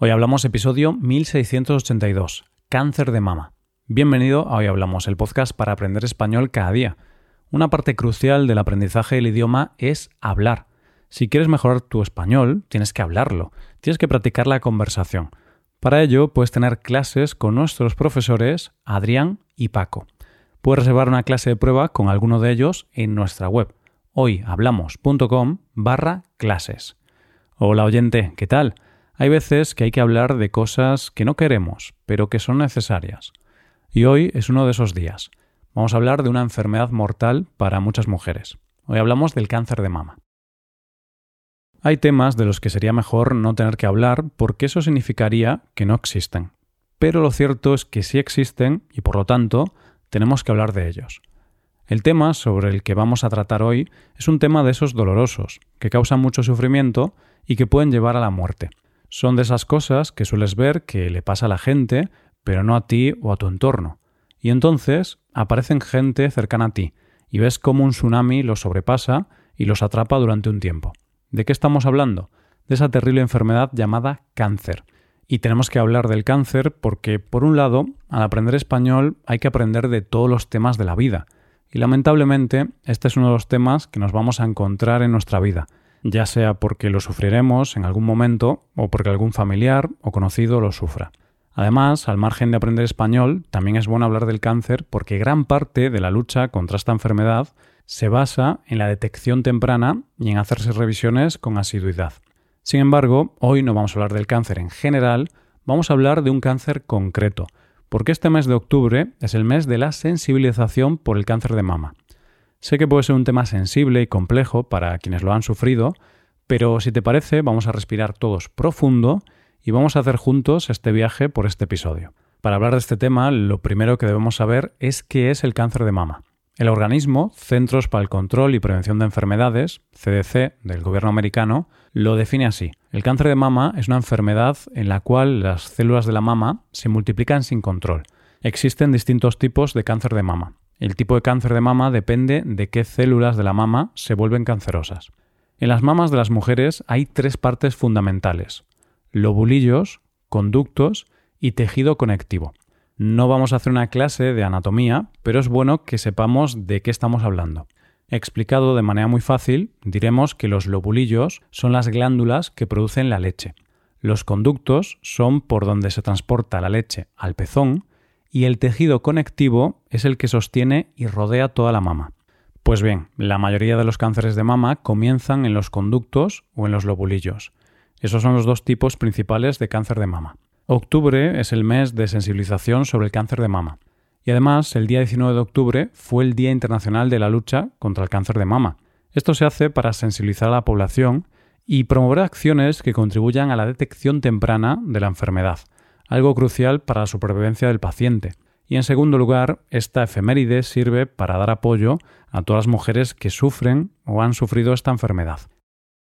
Hoy hablamos episodio 1682, cáncer de mama. Bienvenido a Hoy Hablamos, el podcast para aprender español cada día. Una parte crucial del aprendizaje del idioma es hablar. Si quieres mejorar tu español, tienes que hablarlo, tienes que practicar la conversación. Para ello, puedes tener clases con nuestros profesores Adrián y Paco. Puedes reservar una clase de prueba con alguno de ellos en nuestra web hoyhablamos.com barra clases. Hola oyente, ¿qué tal? Hay veces que hay que hablar de cosas que no queremos, pero que son necesarias. Y hoy es uno de esos días. Vamos a hablar de una enfermedad mortal para muchas mujeres. Hoy hablamos del cáncer de mama. Hay temas de los que sería mejor no tener que hablar porque eso significaría que no existen. Pero lo cierto es que sí existen y por lo tanto tenemos que hablar de ellos. El tema sobre el que vamos a tratar hoy es un tema de esos dolorosos, que causan mucho sufrimiento y que pueden llevar a la muerte. Son de esas cosas que sueles ver que le pasa a la gente, pero no a ti o a tu entorno. Y entonces aparecen gente cercana a ti, y ves cómo un tsunami los sobrepasa y los atrapa durante un tiempo. ¿De qué estamos hablando? De esa terrible enfermedad llamada cáncer. Y tenemos que hablar del cáncer porque, por un lado, al aprender español hay que aprender de todos los temas de la vida. Y lamentablemente, este es uno de los temas que nos vamos a encontrar en nuestra vida, ya sea porque lo sufriremos en algún momento o porque algún familiar o conocido lo sufra. Además, al margen de aprender español, también es bueno hablar del cáncer porque gran parte de la lucha contra esta enfermedad se basa en la detección temprana y en hacerse revisiones con asiduidad. Sin embargo, hoy no vamos a hablar del cáncer en general, vamos a hablar de un cáncer concreto, porque este mes de octubre es el mes de la sensibilización por el cáncer de mama. Sé que puede ser un tema sensible y complejo para quienes lo han sufrido, pero si te parece vamos a respirar todos profundo y vamos a hacer juntos este viaje por este episodio. Para hablar de este tema, lo primero que debemos saber es qué es el cáncer de mama. El organismo, Centros para el Control y Prevención de Enfermedades, CDC, del gobierno americano, lo define así. El cáncer de mama es una enfermedad en la cual las células de la mama se multiplican sin control. Existen distintos tipos de cáncer de mama. El tipo de cáncer de mama depende de qué células de la mama se vuelven cancerosas. En las mamas de las mujeres hay tres partes fundamentales, lobulillos, conductos y tejido conectivo. No vamos a hacer una clase de anatomía, pero es bueno que sepamos de qué estamos hablando. Explicado de manera muy fácil, diremos que los lobulillos son las glándulas que producen la leche. Los conductos son por donde se transporta la leche al pezón y el tejido conectivo es el que sostiene y rodea toda la mama. Pues bien, la mayoría de los cánceres de mama comienzan en los conductos o en los lobulillos. Esos son los dos tipos principales de cáncer de mama. Octubre es el mes de sensibilización sobre el cáncer de mama. Y además, el día 19 de octubre fue el Día Internacional de la Lucha contra el Cáncer de Mama. Esto se hace para sensibilizar a la población y promover acciones que contribuyan a la detección temprana de la enfermedad, algo crucial para la supervivencia del paciente. Y en segundo lugar, esta efeméride sirve para dar apoyo a todas las mujeres que sufren o han sufrido esta enfermedad.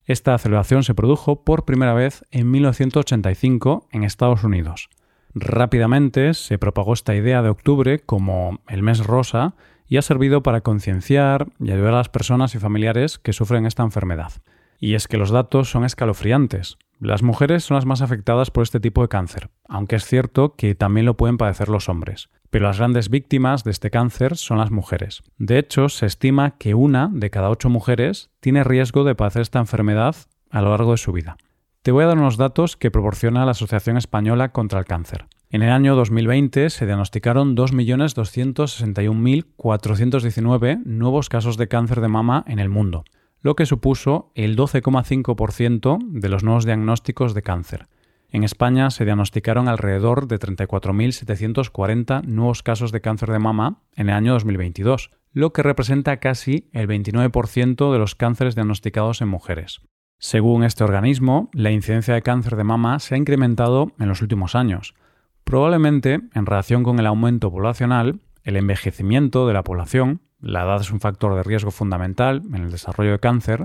Esta celebración se produjo por primera vez en 1985 en Estados Unidos. Rápidamente se propagó esta idea de octubre como el mes rosa y ha servido para concienciar y ayudar a las personas y familiares que sufren esta enfermedad. Y es que los datos son escalofriantes. Las mujeres son las más afectadas por este tipo de cáncer, aunque es cierto que también lo pueden padecer los hombres. Pero las grandes víctimas de este cáncer son las mujeres. De hecho, se estima que una de cada ocho mujeres tiene riesgo de padecer esta enfermedad a lo largo de su vida. Te voy a dar unos datos que proporciona la Asociación Española contra el Cáncer. En el año 2020 se diagnosticaron 2.261.419 nuevos casos de cáncer de mama en el mundo, lo que supuso el 12,5% de los nuevos diagnósticos de cáncer. En España se diagnosticaron alrededor de 34.740 nuevos casos de cáncer de mama en el año 2022, lo que representa casi el 29% de los cánceres diagnosticados en mujeres. Según este organismo, la incidencia de cáncer de mama se ha incrementado en los últimos años, probablemente en relación con el aumento poblacional, el envejecimiento de la población la edad es un factor de riesgo fundamental en el desarrollo de cáncer,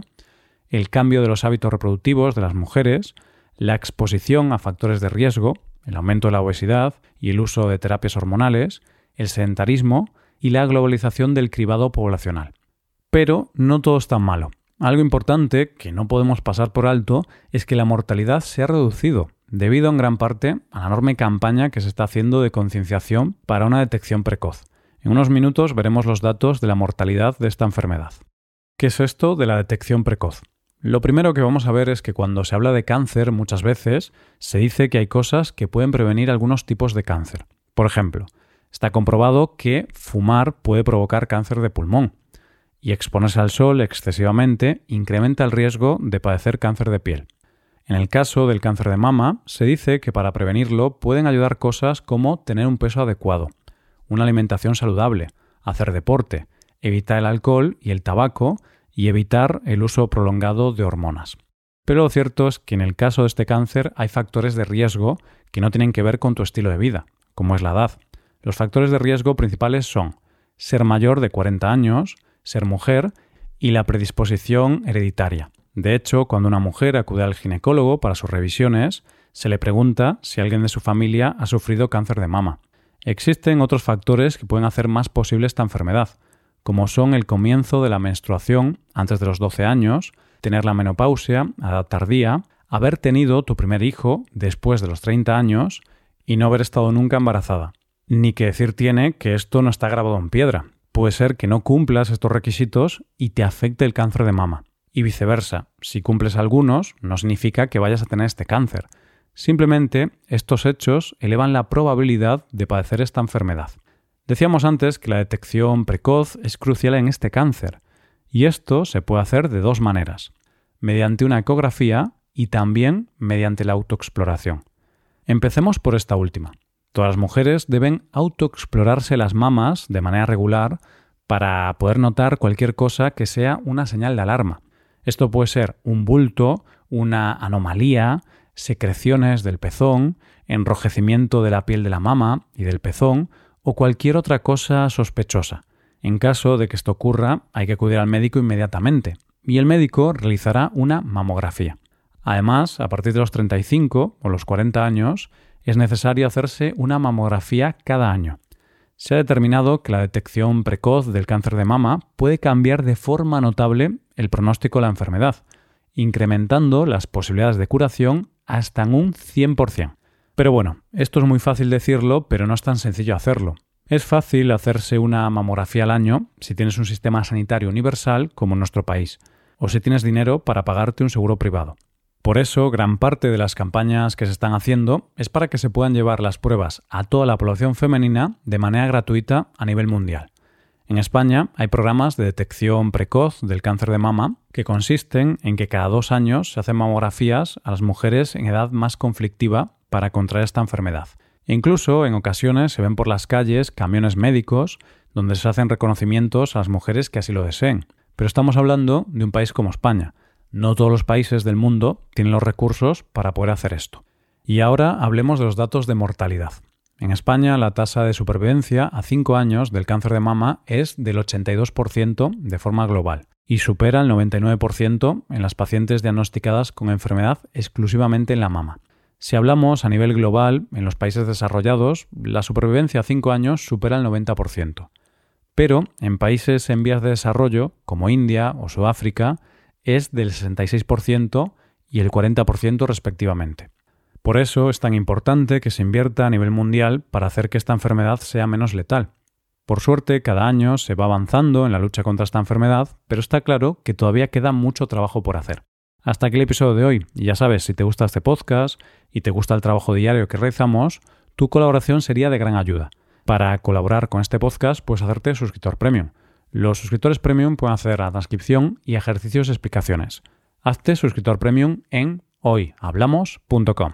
el cambio de los hábitos reproductivos de las mujeres, la exposición a factores de riesgo, el aumento de la obesidad y el uso de terapias hormonales, el sedentarismo y la globalización del cribado poblacional. Pero no todo es tan malo. Algo importante que no podemos pasar por alto es que la mortalidad se ha reducido debido en gran parte a la enorme campaña que se está haciendo de concienciación para una detección precoz. En unos minutos veremos los datos de la mortalidad de esta enfermedad. ¿Qué es esto de la detección precoz? Lo primero que vamos a ver es que cuando se habla de cáncer muchas veces se dice que hay cosas que pueden prevenir algunos tipos de cáncer. Por ejemplo, está comprobado que fumar puede provocar cáncer de pulmón y exponerse al sol excesivamente incrementa el riesgo de padecer cáncer de piel. En el caso del cáncer de mama, se dice que para prevenirlo pueden ayudar cosas como tener un peso adecuado, una alimentación saludable, hacer deporte, evitar el alcohol y el tabaco y evitar el uso prolongado de hormonas. Pero lo cierto es que en el caso de este cáncer hay factores de riesgo que no tienen que ver con tu estilo de vida, como es la edad. Los factores de riesgo principales son ser mayor de 40 años, ser mujer y la predisposición hereditaria. De hecho, cuando una mujer acude al ginecólogo para sus revisiones, se le pregunta si alguien de su familia ha sufrido cáncer de mama. Existen otros factores que pueden hacer más posible esta enfermedad, como son el comienzo de la menstruación antes de los 12 años, tener la menopausia a edad tardía, haber tenido tu primer hijo después de los 30 años y no haber estado nunca embarazada. Ni que decir tiene que esto no está grabado en piedra. Puede ser que no cumplas estos requisitos y te afecte el cáncer de mama. Y viceversa, si cumples algunos, no significa que vayas a tener este cáncer. Simplemente estos hechos elevan la probabilidad de padecer esta enfermedad. Decíamos antes que la detección precoz es crucial en este cáncer, y esto se puede hacer de dos maneras, mediante una ecografía y también mediante la autoexploración. Empecemos por esta última. Todas las mujeres deben autoexplorarse las mamas de manera regular para poder notar cualquier cosa que sea una señal de alarma. Esto puede ser un bulto, una anomalía, secreciones del pezón, enrojecimiento de la piel de la mama y del pezón o cualquier otra cosa sospechosa. En caso de que esto ocurra, hay que acudir al médico inmediatamente y el médico realizará una mamografía. Además, a partir de los 35 o los 40 años, es necesario hacerse una mamografía cada año. Se ha determinado que la detección precoz del cáncer de mama puede cambiar de forma notable el pronóstico de la enfermedad, incrementando las posibilidades de curación hasta en un 100%. Pero bueno, esto es muy fácil decirlo, pero no es tan sencillo hacerlo. Es fácil hacerse una mamografía al año si tienes un sistema sanitario universal como en nuestro país, o si tienes dinero para pagarte un seguro privado. Por eso, gran parte de las campañas que se están haciendo es para que se puedan llevar las pruebas a toda la población femenina de manera gratuita a nivel mundial. En España hay programas de detección precoz del cáncer de mama que consisten en que cada dos años se hacen mamografías a las mujeres en edad más conflictiva para contraer esta enfermedad. Incluso en ocasiones se ven por las calles camiones médicos donde se hacen reconocimientos a las mujeres que así lo deseen. Pero estamos hablando de un país como España, no todos los países del mundo tienen los recursos para poder hacer esto. Y ahora hablemos de los datos de mortalidad. En España, la tasa de supervivencia a 5 años del cáncer de mama es del 82% de forma global y supera el 99% en las pacientes diagnosticadas con enfermedad exclusivamente en la mama. Si hablamos a nivel global, en los países desarrollados, la supervivencia a 5 años supera el 90%. Pero en países en vías de desarrollo, como India o Sudáfrica, es del 66% y el 40% respectivamente. Por eso es tan importante que se invierta a nivel mundial para hacer que esta enfermedad sea menos letal. Por suerte, cada año se va avanzando en la lucha contra esta enfermedad, pero está claro que todavía queda mucho trabajo por hacer. Hasta aquí el episodio de hoy. Y ya sabes, si te gusta este podcast y te gusta el trabajo diario que realizamos, tu colaboración sería de gran ayuda. Para colaborar con este podcast, puedes hacerte suscriptor premium. Los suscriptores premium pueden acceder a transcripción y ejercicios y explicaciones. Hazte suscriptor premium en hoyhablamos.com.